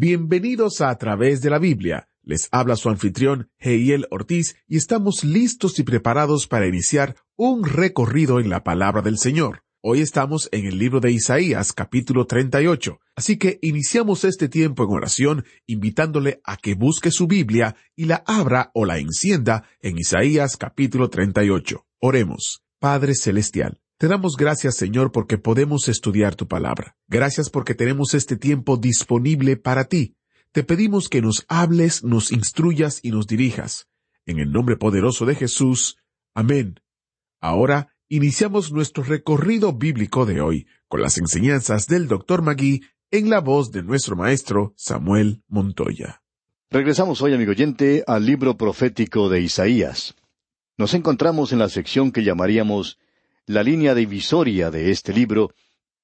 Bienvenidos a A través de la Biblia. Les habla su anfitrión, Heiel Ortiz, y estamos listos y preparados para iniciar un recorrido en la palabra del Señor. Hoy estamos en el libro de Isaías, capítulo 38. Así que iniciamos este tiempo en oración invitándole a que busque su Biblia y la abra o la encienda en Isaías, capítulo 38. Oremos. Padre Celestial. Te damos gracias, Señor, porque podemos estudiar tu palabra. Gracias porque tenemos este tiempo disponible para ti. Te pedimos que nos hables, nos instruyas y nos dirijas. En el nombre poderoso de Jesús. Amén. Ahora iniciamos nuestro recorrido bíblico de hoy con las enseñanzas del Dr. Magui en la voz de nuestro maestro Samuel Montoya. Regresamos hoy, amigo oyente, al libro profético de Isaías. Nos encontramos en la sección que llamaríamos la línea divisoria de este libro,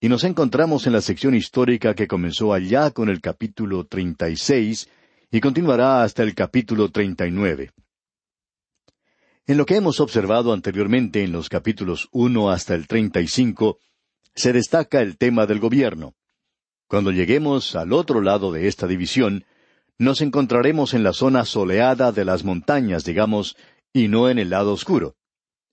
y nos encontramos en la sección histórica que comenzó allá con el capítulo 36 y continuará hasta el capítulo 39. En lo que hemos observado anteriormente en los capítulos 1 hasta el 35, se destaca el tema del gobierno. Cuando lleguemos al otro lado de esta división, nos encontraremos en la zona soleada de las montañas, digamos, y no en el lado oscuro.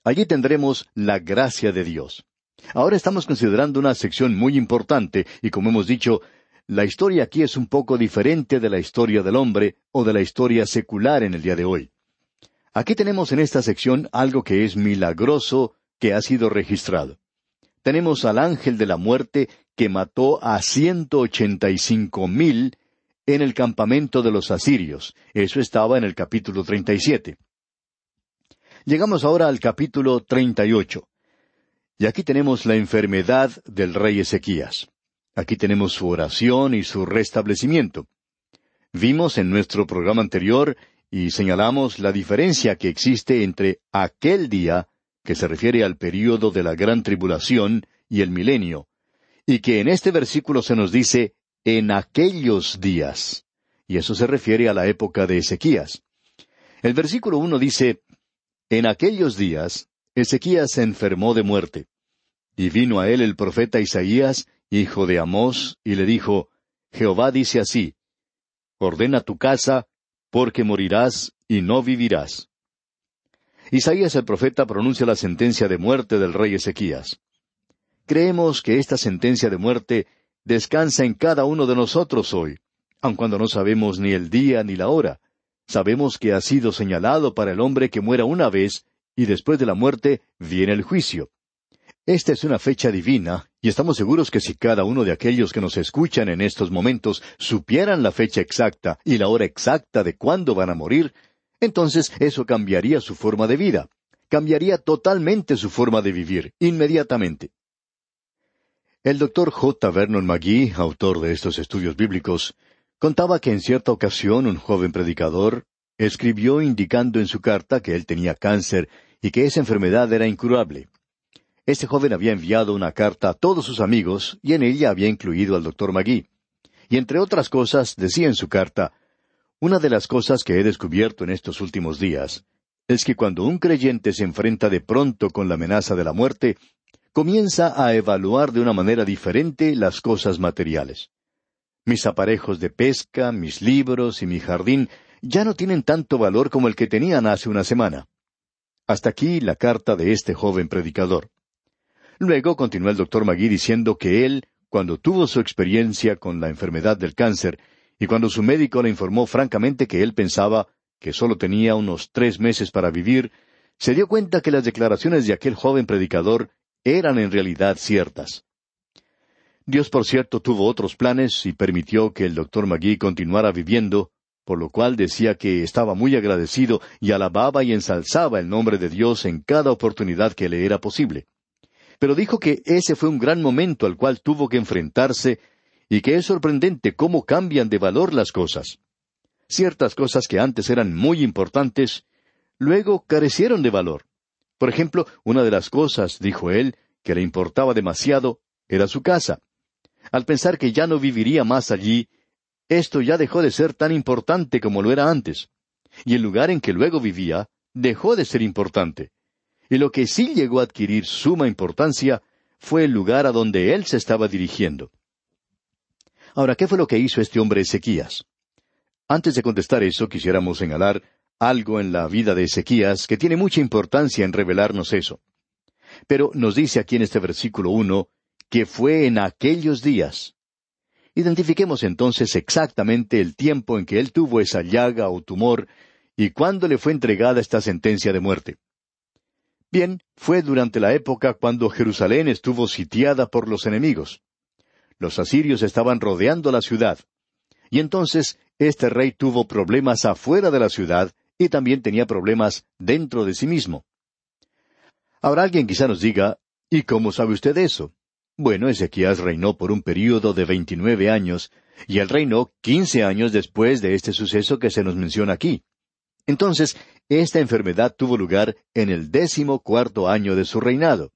Allí tendremos la gracia de Dios. Ahora estamos considerando una sección muy importante, y como hemos dicho, la historia aquí es un poco diferente de la historia del hombre o de la historia secular en el día de hoy. Aquí tenemos en esta sección algo que es milagroso que ha sido registrado. Tenemos al ángel de la muerte que mató a ciento ochenta y cinco mil en el campamento de los asirios. Eso estaba en el capítulo treinta y siete. Llegamos ahora al capítulo treinta y ocho. Y aquí tenemos la enfermedad del rey Ezequías. Aquí tenemos su oración y su restablecimiento. Vimos en nuestro programa anterior y señalamos la diferencia que existe entre aquel día, que se refiere al período de la gran tribulación, y el milenio, y que en este versículo se nos dice en aquellos días, y eso se refiere a la época de Ezequías. El versículo uno dice, en aquellos días, Ezequías se enfermó de muerte. Y vino a él el profeta Isaías, hijo de Amós, y le dijo, Jehová dice así, Ordena tu casa, porque morirás y no vivirás. Isaías el profeta pronuncia la sentencia de muerte del rey Ezequías. Creemos que esta sentencia de muerte descansa en cada uno de nosotros hoy, aun cuando no sabemos ni el día ni la hora. Sabemos que ha sido señalado para el hombre que muera una vez, y después de la muerte viene el juicio. Esta es una fecha divina, y estamos seguros que si cada uno de aquellos que nos escuchan en estos momentos supieran la fecha exacta y la hora exacta de cuándo van a morir, entonces eso cambiaría su forma de vida, cambiaría totalmente su forma de vivir, inmediatamente. El doctor J. Vernon McGee, autor de estos estudios bíblicos, contaba que en cierta ocasión un joven predicador escribió indicando en su carta que él tenía cáncer y que esa enfermedad era incurable. Este joven había enviado una carta a todos sus amigos y en ella había incluido al doctor Magui. Y entre otras cosas decía en su carta, una de las cosas que he descubierto en estos últimos días es que cuando un creyente se enfrenta de pronto con la amenaza de la muerte, comienza a evaluar de una manera diferente las cosas materiales. Mis aparejos de pesca, mis libros y mi jardín ya no tienen tanto valor como el que tenían hace una semana. Hasta aquí la carta de este joven predicador. Luego continuó el doctor Magui diciendo que él, cuando tuvo su experiencia con la enfermedad del cáncer, y cuando su médico le informó francamente que él pensaba que solo tenía unos tres meses para vivir, se dio cuenta que las declaraciones de aquel joven predicador eran en realidad ciertas. Dios, por cierto, tuvo otros planes y permitió que el doctor Magui continuara viviendo, por lo cual decía que estaba muy agradecido y alababa y ensalzaba el nombre de Dios en cada oportunidad que le era posible pero dijo que ese fue un gran momento al cual tuvo que enfrentarse y que es sorprendente cómo cambian de valor las cosas. Ciertas cosas que antes eran muy importantes, luego carecieron de valor. Por ejemplo, una de las cosas, dijo él, que le importaba demasiado, era su casa. Al pensar que ya no viviría más allí, esto ya dejó de ser tan importante como lo era antes. Y el lugar en que luego vivía dejó de ser importante. Y lo que sí llegó a adquirir suma importancia fue el lugar a donde él se estaba dirigiendo. Ahora, ¿qué fue lo que hizo este hombre Ezequías? Antes de contestar eso, quisiéramos señalar algo en la vida de Ezequías que tiene mucha importancia en revelarnos eso. Pero nos dice aquí en este versículo uno que fue en aquellos días. Identifiquemos entonces exactamente el tiempo en que él tuvo esa llaga o tumor y cuándo le fue entregada esta sentencia de muerte. Bien, fue durante la época cuando Jerusalén estuvo sitiada por los enemigos. Los asirios estaban rodeando la ciudad. Y entonces este rey tuvo problemas afuera de la ciudad y también tenía problemas dentro de sí mismo. Ahora alguien quizá nos diga, ¿y cómo sabe usted eso? Bueno, Ezequías reinó por un período de veintinueve años, y él reinó quince años después de este suceso que se nos menciona aquí. Entonces, esta enfermedad tuvo lugar en el décimo cuarto año de su reinado.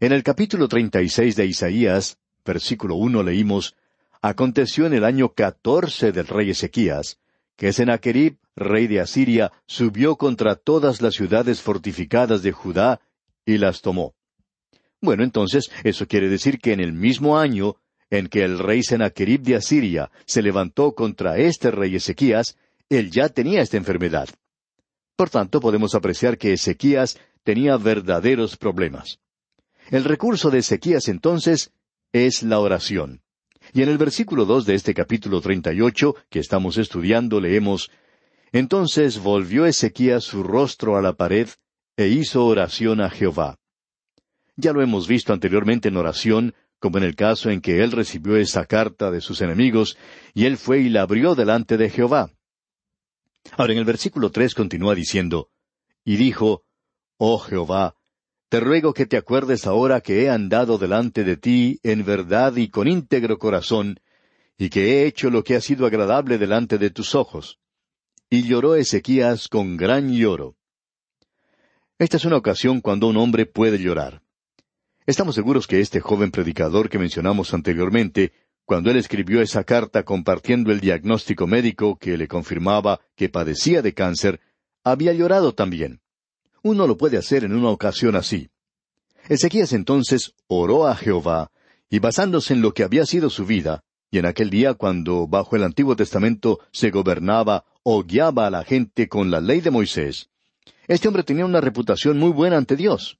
En el capítulo treinta y seis de Isaías, versículo uno leímos, Aconteció en el año catorce del rey Ezequías, que Sennacherib, rey de Asiria, subió contra todas las ciudades fortificadas de Judá y las tomó. Bueno, entonces, eso quiere decir que en el mismo año en que el rey Sennacherib de Asiria se levantó contra este rey Ezequías, él ya tenía esta enfermedad. Por tanto, podemos apreciar que Ezequías tenía verdaderos problemas. El recurso de Ezequías entonces es la oración. Y en el versículo dos de este capítulo treinta y ocho que estamos estudiando leemos Entonces volvió Ezequías su rostro a la pared e hizo oración a Jehová. Ya lo hemos visto anteriormente en oración, como en el caso en que él recibió esa carta de sus enemigos, y él fue y la abrió delante de Jehová. Ahora en el versículo tres continúa diciendo, y dijo, Oh Jehová, te ruego que te acuerdes ahora que he andado delante de ti en verdad y con íntegro corazón, y que he hecho lo que ha sido agradable delante de tus ojos. Y lloró Ezequías con gran lloro. Esta es una ocasión cuando un hombre puede llorar. Estamos seguros que este joven predicador que mencionamos anteriormente, cuando él escribió esa carta compartiendo el diagnóstico médico que le confirmaba que padecía de cáncer, había llorado también. Uno lo puede hacer en una ocasión así. Ezequías entonces oró a Jehová, y basándose en lo que había sido su vida, y en aquel día cuando bajo el Antiguo Testamento se gobernaba o guiaba a la gente con la ley de Moisés, este hombre tenía una reputación muy buena ante Dios.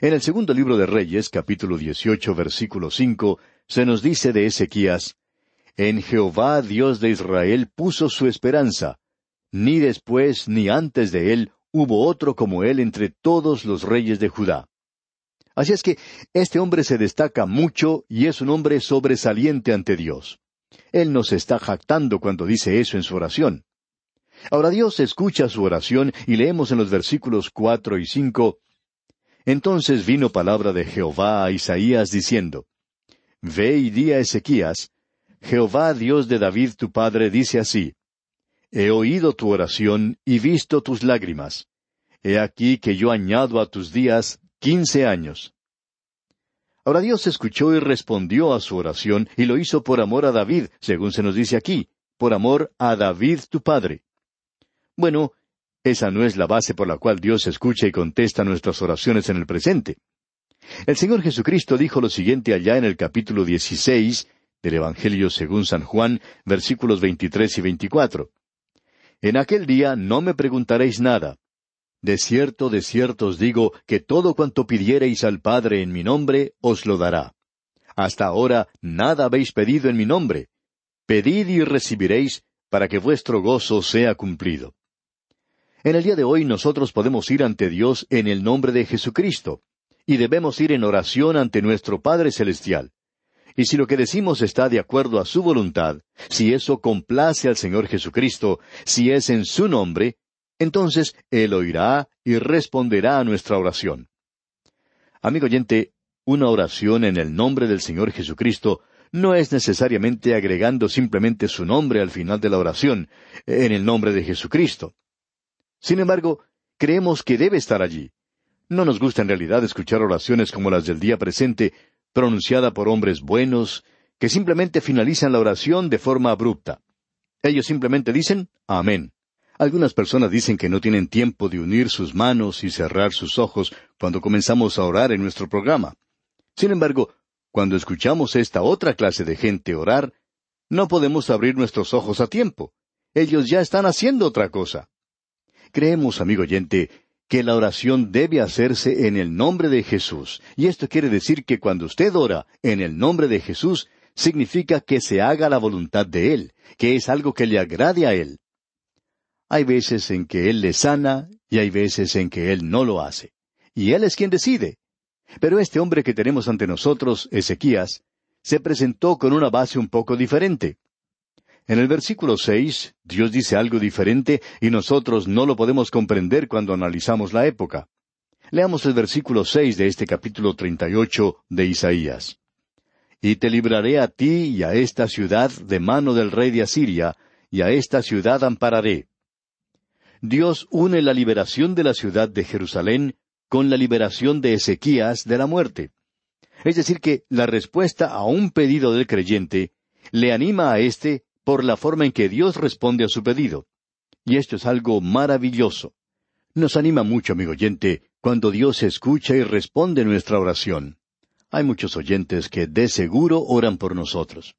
En el segundo libro de Reyes, capítulo dieciocho, versículo cinco, se nos dice de Ezequías, En Jehová Dios de Israel puso su esperanza, ni después ni antes de él hubo otro como él entre todos los reyes de Judá. Así es que este hombre se destaca mucho y es un hombre sobresaliente ante Dios. Él nos está jactando cuando dice eso en su oración. Ahora Dios escucha su oración y leemos en los versículos cuatro y cinco entonces vino palabra de Jehová a Isaías diciendo, Ve y di a Ezequías, Jehová Dios de David tu padre dice así, He oído tu oración y visto tus lágrimas. He aquí que yo añado a tus días quince años. Ahora Dios escuchó y respondió a su oración y lo hizo por amor a David, según se nos dice aquí, por amor a David tu padre. Bueno, esa no es la base por la cual Dios escucha y contesta nuestras oraciones en el presente. El Señor Jesucristo dijo lo siguiente allá en el capítulo 16 del Evangelio según San Juan, versículos 23 y 24. En aquel día no me preguntaréis nada. De cierto, de cierto os digo que todo cuanto pidiereis al Padre en mi nombre, os lo dará. Hasta ahora nada habéis pedido en mi nombre. Pedid y recibiréis, para que vuestro gozo sea cumplido. En el día de hoy nosotros podemos ir ante Dios en el nombre de Jesucristo, y debemos ir en oración ante nuestro Padre Celestial. Y si lo que decimos está de acuerdo a su voluntad, si eso complace al Señor Jesucristo, si es en su nombre, entonces Él oirá y responderá a nuestra oración. Amigo oyente, una oración en el nombre del Señor Jesucristo no es necesariamente agregando simplemente su nombre al final de la oración, en el nombre de Jesucristo. Sin embargo, creemos que debe estar allí. No nos gusta en realidad escuchar oraciones como las del día presente, pronunciada por hombres buenos, que simplemente finalizan la oración de forma abrupta. Ellos simplemente dicen Amén. Algunas personas dicen que no tienen tiempo de unir sus manos y cerrar sus ojos cuando comenzamos a orar en nuestro programa. Sin embargo, cuando escuchamos esta otra clase de gente orar, no podemos abrir nuestros ojos a tiempo. Ellos ya están haciendo otra cosa. Creemos, amigo oyente, que la oración debe hacerse en el nombre de Jesús. Y esto quiere decir que cuando usted ora en el nombre de Jesús, significa que se haga la voluntad de Él, que es algo que le agrade a Él. Hay veces en que Él le sana y hay veces en que Él no lo hace. Y Él es quien decide. Pero este hombre que tenemos ante nosotros, Ezequías, se presentó con una base un poco diferente. En el versículo seis, Dios dice algo diferente y nosotros no lo podemos comprender cuando analizamos la época. Leamos el versículo seis de este capítulo treinta y ocho de Isaías. Y te libraré a ti y a esta ciudad de mano del rey de Asiria, y a esta ciudad ampararé. Dios une la liberación de la ciudad de Jerusalén con la liberación de Ezequías de la muerte. Es decir, que la respuesta a un pedido del creyente le anima a éste por la forma en que Dios responde a su pedido. Y esto es algo maravilloso. Nos anima mucho, amigo oyente, cuando Dios escucha y responde nuestra oración. Hay muchos oyentes que de seguro oran por nosotros.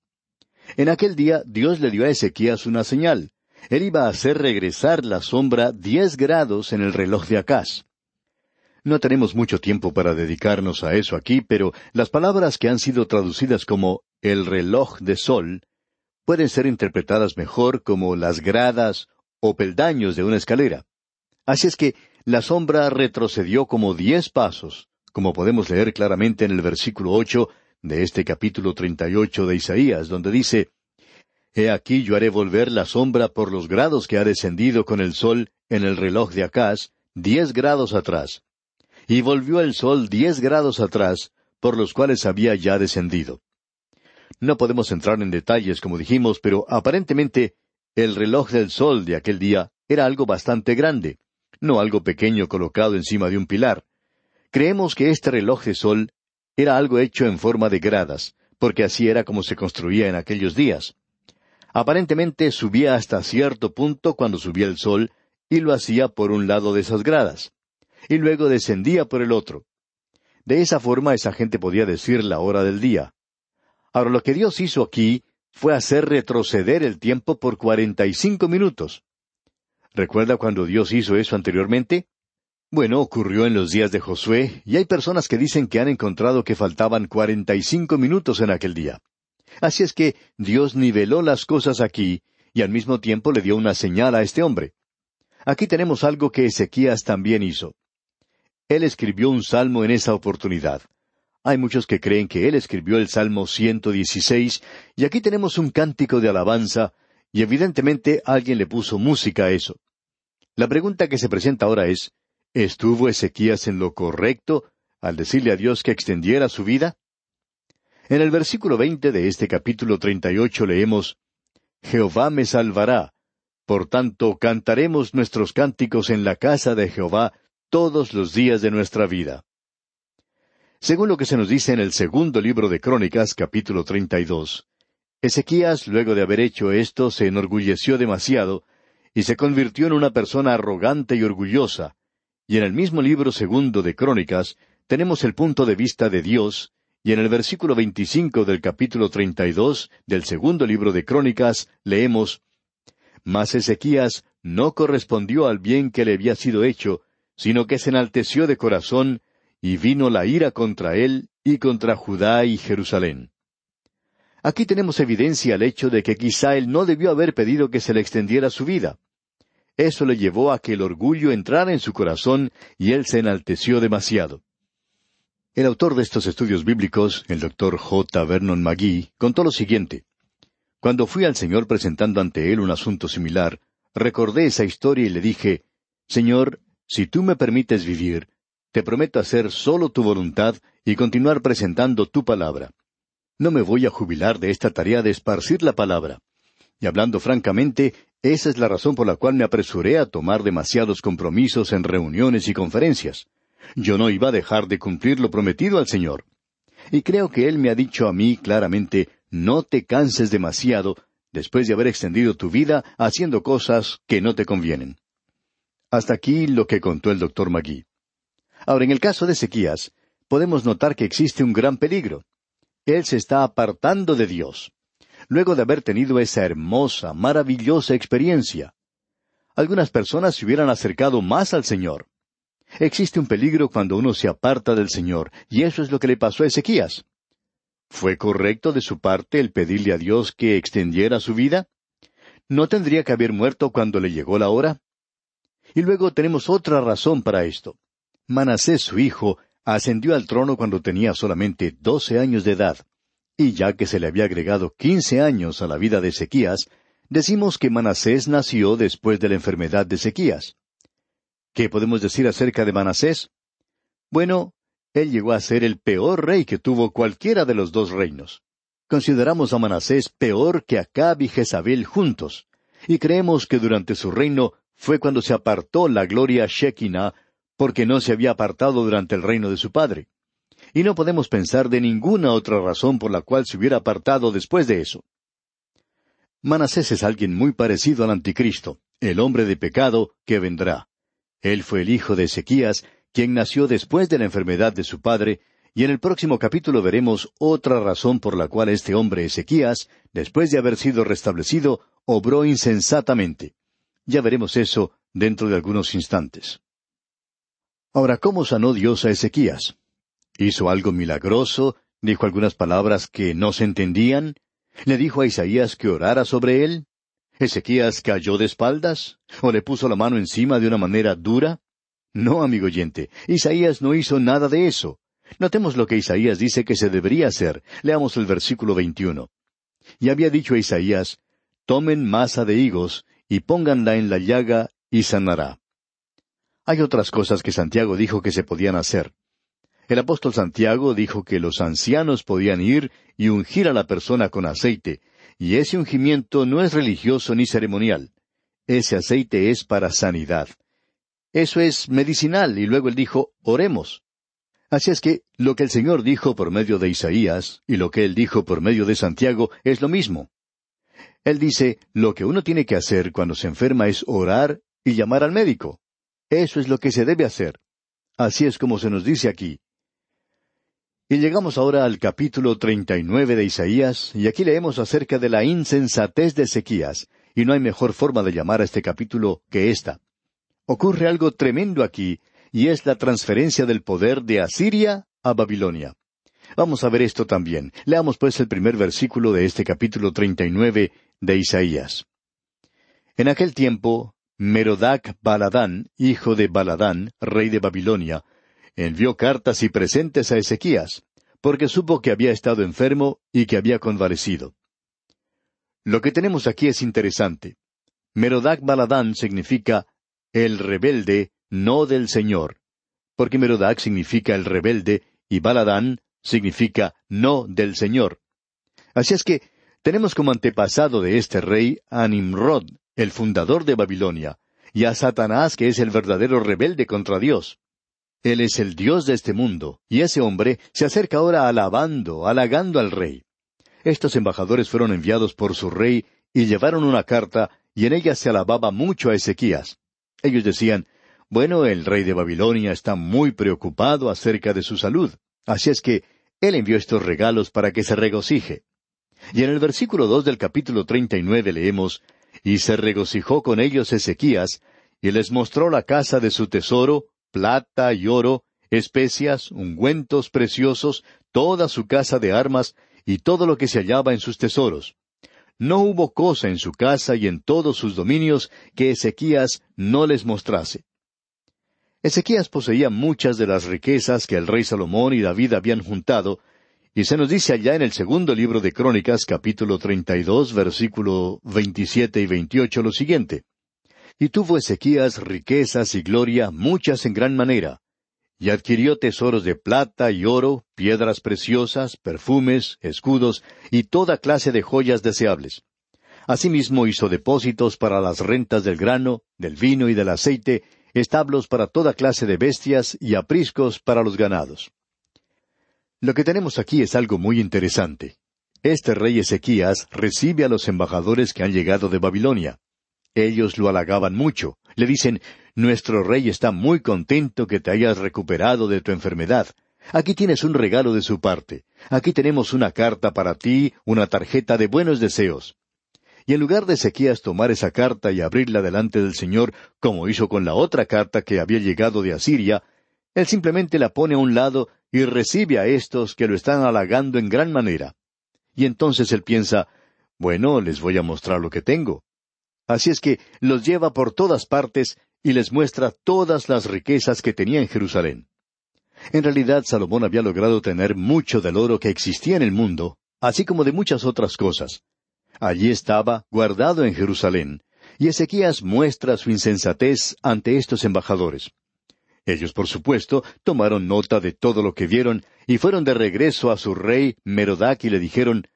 En aquel día Dios le dio a Ezequías una señal. Él iba a hacer regresar la sombra diez grados en el reloj de Acaz. No tenemos mucho tiempo para dedicarnos a eso aquí, pero las palabras que han sido traducidas como el reloj de sol pueden ser interpretadas mejor como las gradas o peldaños de una escalera. Así es que la sombra retrocedió como diez pasos, como podemos leer claramente en el versículo ocho de este capítulo treinta y ocho de Isaías, donde dice He aquí yo haré volver la sombra por los grados que ha descendido con el sol en el reloj de Acaz, diez grados atrás. Y volvió el sol diez grados atrás, por los cuales había ya descendido. No podemos entrar en detalles, como dijimos, pero aparentemente el reloj del sol de aquel día era algo bastante grande, no algo pequeño colocado encima de un pilar. Creemos que este reloj de sol era algo hecho en forma de gradas, porque así era como se construía en aquellos días. Aparentemente subía hasta cierto punto cuando subía el sol, y lo hacía por un lado de esas gradas, y luego descendía por el otro. De esa forma esa gente podía decir la hora del día. Ahora lo que Dios hizo aquí fue hacer retroceder el tiempo por cuarenta y cinco minutos. ¿Recuerda cuando Dios hizo eso anteriormente? Bueno, ocurrió en los días de Josué, y hay personas que dicen que han encontrado que faltaban cuarenta y cinco minutos en aquel día. Así es que Dios niveló las cosas aquí, y al mismo tiempo le dio una señal a este hombre. Aquí tenemos algo que Ezequías también hizo. Él escribió un salmo en esa oportunidad. Hay muchos que creen que él escribió el Salmo 116, y aquí tenemos un cántico de alabanza, y evidentemente alguien le puso música a eso. La pregunta que se presenta ahora es, ¿estuvo Ezequías en lo correcto al decirle a Dios que extendiera su vida? En el versículo veinte de este capítulo treinta y ocho leemos Jehová me salvará. Por tanto, cantaremos nuestros cánticos en la casa de Jehová todos los días de nuestra vida. Según lo que se nos dice en el segundo libro de Crónicas, capítulo treinta y dos, Ezequías, luego de haber hecho esto, se enorgulleció demasiado y se convirtió en una persona arrogante y orgullosa. Y en el mismo libro segundo de Crónicas tenemos el punto de vista de Dios, y en el versículo veinticinco del capítulo treinta y dos del segundo libro de Crónicas leemos Mas Ezequías no correspondió al bien que le había sido hecho, sino que se enalteció de corazón, y vino la ira contra él y contra Judá y Jerusalén. Aquí tenemos evidencia al hecho de que quizá él no debió haber pedido que se le extendiera su vida. Eso le llevó a que el orgullo entrara en su corazón y él se enalteció demasiado. El autor de estos estudios bíblicos, el doctor J. Vernon McGee, contó lo siguiente. Cuando fui al Señor presentando ante él un asunto similar, recordé esa historia y le dije, Señor, si tú me permites vivir, te prometo hacer solo tu voluntad y continuar presentando tu palabra. No me voy a jubilar de esta tarea de esparcir la palabra. Y hablando francamente, esa es la razón por la cual me apresuré a tomar demasiados compromisos en reuniones y conferencias. Yo no iba a dejar de cumplir lo prometido al Señor. Y creo que Él me ha dicho a mí claramente, no te canses demasiado después de haber extendido tu vida haciendo cosas que no te convienen. Hasta aquí lo que contó el doctor Magui. Ahora, en el caso de Ezequías, podemos notar que existe un gran peligro. Él se está apartando de Dios, luego de haber tenido esa hermosa, maravillosa experiencia. Algunas personas se hubieran acercado más al Señor. Existe un peligro cuando uno se aparta del Señor, y eso es lo que le pasó a Ezequías. ¿Fue correcto de su parte el pedirle a Dios que extendiera su vida? ¿No tendría que haber muerto cuando le llegó la hora? Y luego tenemos otra razón para esto. Manasés, su hijo, ascendió al trono cuando tenía solamente doce años de edad. Y ya que se le había agregado quince años a la vida de Ezequías, decimos que Manasés nació después de la enfermedad de Ezequías. ¿Qué podemos decir acerca de Manasés? Bueno, él llegó a ser el peor rey que tuvo cualquiera de los dos reinos. Consideramos a Manasés peor que Acab y Jezabel juntos, y creemos que durante su reino fue cuando se apartó la gloria Shekinah, porque no se había apartado durante el reino de su padre. Y no podemos pensar de ninguna otra razón por la cual se hubiera apartado después de eso. Manasés es alguien muy parecido al anticristo, el hombre de pecado que vendrá. Él fue el hijo de Ezequías, quien nació después de la enfermedad de su padre, y en el próximo capítulo veremos otra razón por la cual este hombre Ezequías, después de haber sido restablecido, obró insensatamente. Ya veremos eso dentro de algunos instantes. Ahora, ¿cómo sanó Dios a Ezequías? ¿Hizo algo milagroso? ¿Dijo algunas palabras que no se entendían? ¿Le dijo a Isaías que orara sobre él? ¿Ezequías cayó de espaldas? ¿O le puso la mano encima de una manera dura? No, amigo oyente, Isaías no hizo nada de eso. Notemos lo que Isaías dice que se debería hacer. Leamos el versículo 21. Y había dicho a Isaías, Tomen masa de higos y pónganla en la llaga y sanará. Hay otras cosas que Santiago dijo que se podían hacer. El apóstol Santiago dijo que los ancianos podían ir y ungir a la persona con aceite, y ese ungimiento no es religioso ni ceremonial. Ese aceite es para sanidad. Eso es medicinal. Y luego él dijo, oremos. Así es que lo que el Señor dijo por medio de Isaías y lo que él dijo por medio de Santiago es lo mismo. Él dice, lo que uno tiene que hacer cuando se enferma es orar y llamar al médico. Eso es lo que se debe hacer. Así es como se nos dice aquí. Y llegamos ahora al capítulo treinta y nueve de Isaías, y aquí leemos acerca de la insensatez de Ezequías, y no hay mejor forma de llamar a este capítulo que esta. Ocurre algo tremendo aquí, y es la transferencia del poder de Asiria a Babilonia. Vamos a ver esto también. Leamos pues el primer versículo de este capítulo treinta y nueve de Isaías. En aquel tiempo, Merodac Baladán, hijo de Baladán, rey de Babilonia, envió cartas y presentes a Ezequías, porque supo que había estado enfermo y que había convalecido. Lo que tenemos aquí es interesante. Merodac Baladán significa el rebelde, no del Señor. Porque Merodac significa el rebelde y Baladán significa no del Señor. Así es que tenemos como antepasado de este rey a Nimrod, el fundador de Babilonia, y a Satanás, que es el verdadero rebelde contra Dios. Él es el Dios de este mundo, y ese hombre se acerca ahora alabando, halagando al rey. Estos embajadores fueron enviados por su rey y llevaron una carta, y en ella se alababa mucho a Ezequías. Ellos decían, bueno, el rey de Babilonia está muy preocupado acerca de su salud, así es que él envió estos regalos para que se regocije. Y en el versículo dos del capítulo treinta y nueve leemos, Y se regocijó con ellos Ezequías, y les mostró la casa de su tesoro, plata y oro, especias, ungüentos preciosos, toda su casa de armas, y todo lo que se hallaba en sus tesoros. No hubo cosa en su casa y en todos sus dominios que Ezequías no les mostrase. Ezequías poseía muchas de las riquezas que el rey Salomón y David habían juntado, y se nos dice allá en el segundo libro de Crónicas, capítulo treinta y dos, versículo veintisiete y veintiocho, lo siguiente. Y tuvo Ezequías riquezas y gloria muchas en gran manera, y adquirió tesoros de plata y oro, piedras preciosas, perfumes, escudos y toda clase de joyas deseables. Asimismo hizo depósitos para las rentas del grano, del vino y del aceite, establos para toda clase de bestias y apriscos para los ganados. Lo que tenemos aquí es algo muy interesante. Este rey Ezequías recibe a los embajadores que han llegado de Babilonia. Ellos lo halagaban mucho. Le dicen, Nuestro rey está muy contento que te hayas recuperado de tu enfermedad. Aquí tienes un regalo de su parte. Aquí tenemos una carta para ti, una tarjeta de buenos deseos. Y en lugar de Ezequías tomar esa carta y abrirla delante del Señor, como hizo con la otra carta que había llegado de Asiria, él simplemente la pone a un lado y recibe a estos que lo están halagando en gran manera. Y entonces él piensa, bueno, les voy a mostrar lo que tengo. Así es que los lleva por todas partes y les muestra todas las riquezas que tenía en Jerusalén. En realidad Salomón había logrado tener mucho del oro que existía en el mundo, así como de muchas otras cosas. Allí estaba, guardado en Jerusalén, y Ezequías muestra su insensatez ante estos embajadores. Ellos, por supuesto, tomaron nota de todo lo que vieron y fueron de regreso a su rey Merodac y le dijeron,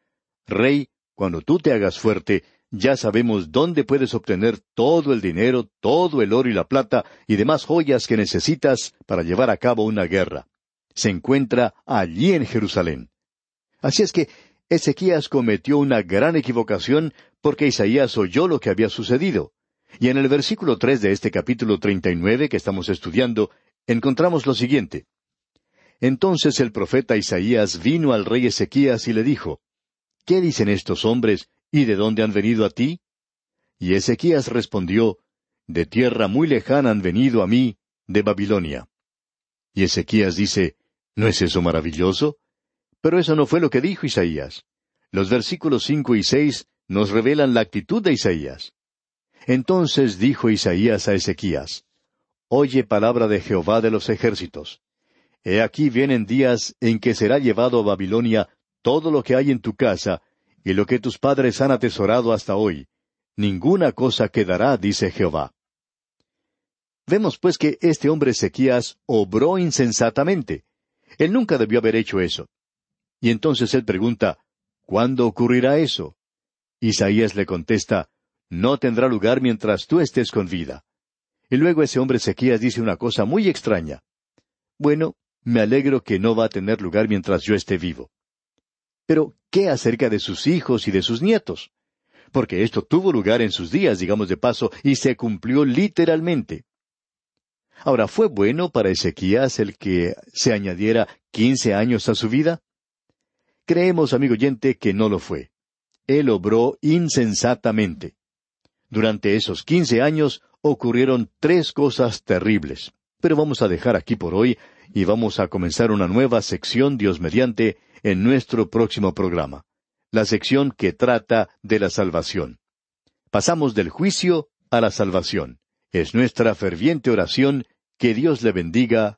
Rey, cuando tú te hagas fuerte, ya sabemos dónde puedes obtener todo el dinero, todo el oro y la plata y demás joyas que necesitas para llevar a cabo una guerra. Se encuentra allí en Jerusalén. Así es que Ezequías cometió una gran equivocación porque Isaías oyó lo que había sucedido. Y en el versículo tres de este capítulo treinta y nueve que estamos estudiando, encontramos lo siguiente. Entonces el profeta Isaías vino al rey Ezequías y le dijo, ¿Qué dicen estos hombres y de dónde han venido a ti? Y Ezequías respondió, De tierra muy lejana han venido a mí, de Babilonia. Y Ezequías dice, ¿No es eso maravilloso? Pero eso no fue lo que dijo Isaías. Los versículos cinco y seis nos revelan la actitud de Isaías. Entonces dijo Isaías a Ezequías, Oye palabra de Jehová de los ejércitos. He aquí vienen días en que será llevado a Babilonia todo lo que hay en tu casa, y lo que tus padres han atesorado hasta hoy. Ninguna cosa quedará, dice Jehová. Vemos pues que este hombre Ezequías obró insensatamente. Él nunca debió haber hecho eso. Y entonces él pregunta, ¿cuándo ocurrirá eso? Isaías le contesta, no tendrá lugar mientras tú estés con vida. Y luego ese hombre Ezequías dice una cosa muy extraña. Bueno, me alegro que no va a tener lugar mientras yo esté vivo. Pero, ¿qué acerca de sus hijos y de sus nietos? Porque esto tuvo lugar en sus días, digamos de paso, y se cumplió literalmente. Ahora, ¿fue bueno para Ezequías el que se añadiera quince años a su vida? Creemos, amigo oyente, que no lo fue. Él obró insensatamente. Durante esos quince años ocurrieron tres cosas terribles. Pero vamos a dejar aquí por hoy y vamos a comenzar una nueva sección, Dios mediante, en nuestro próximo programa. La sección que trata de la salvación. Pasamos del juicio a la salvación. Es nuestra ferviente oración que Dios le bendiga